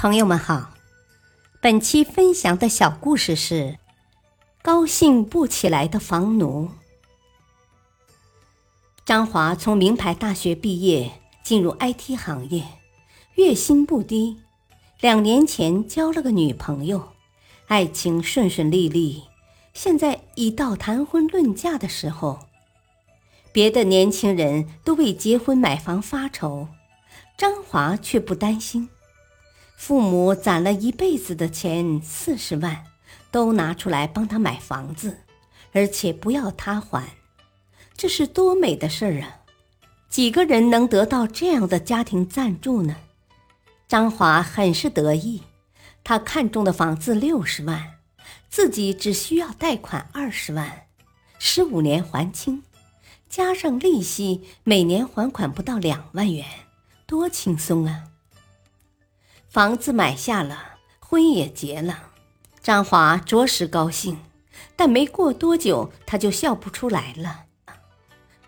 朋友们好，本期分享的小故事是《高兴不起来的房奴》。张华从名牌大学毕业，进入 IT 行业，月薪不低。两年前交了个女朋友，爱情顺顺利利。现在已到谈婚论嫁的时候，别的年轻人都为结婚买房发愁，张华却不担心。父母攒了一辈子的钱，四十万，都拿出来帮他买房子，而且不要他还，这是多美的事儿啊！几个人能得到这样的家庭赞助呢？张华很是得意，他看中的房子六十万，自己只需要贷款二十万，十五年还清，加上利息，每年还款不到两万元，多轻松啊！房子买下了，婚也结了，张华着实高兴。但没过多久，他就笑不出来了。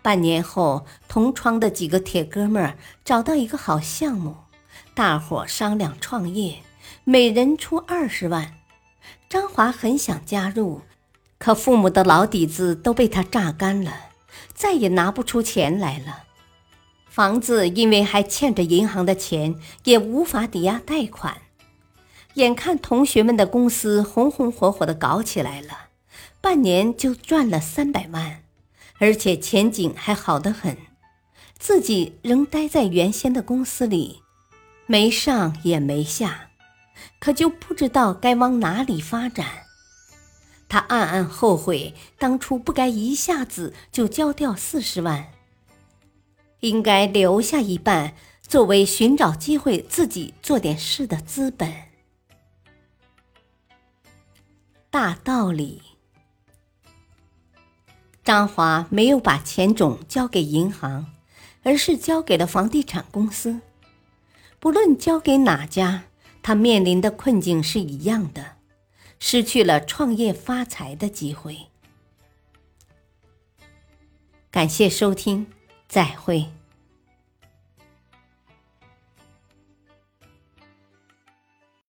半年后，同窗的几个铁哥们儿找到一个好项目，大伙商量创业，每人出二十万。张华很想加入，可父母的老底子都被他榨干了，再也拿不出钱来了。房子因为还欠着银行的钱，也无法抵押贷款。眼看同学们的公司红红火火的搞起来了，半年就赚了三百万，而且前景还好得很。自己仍待在原先的公司里，没上也没下，可就不知道该往哪里发展。他暗暗后悔，当初不该一下子就交掉四十万。应该留下一半，作为寻找机会自己做点事的资本。大道理，张华没有把钱种交给银行，而是交给了房地产公司。不论交给哪家，他面临的困境是一样的，失去了创业发财的机会。感谢收听。再会。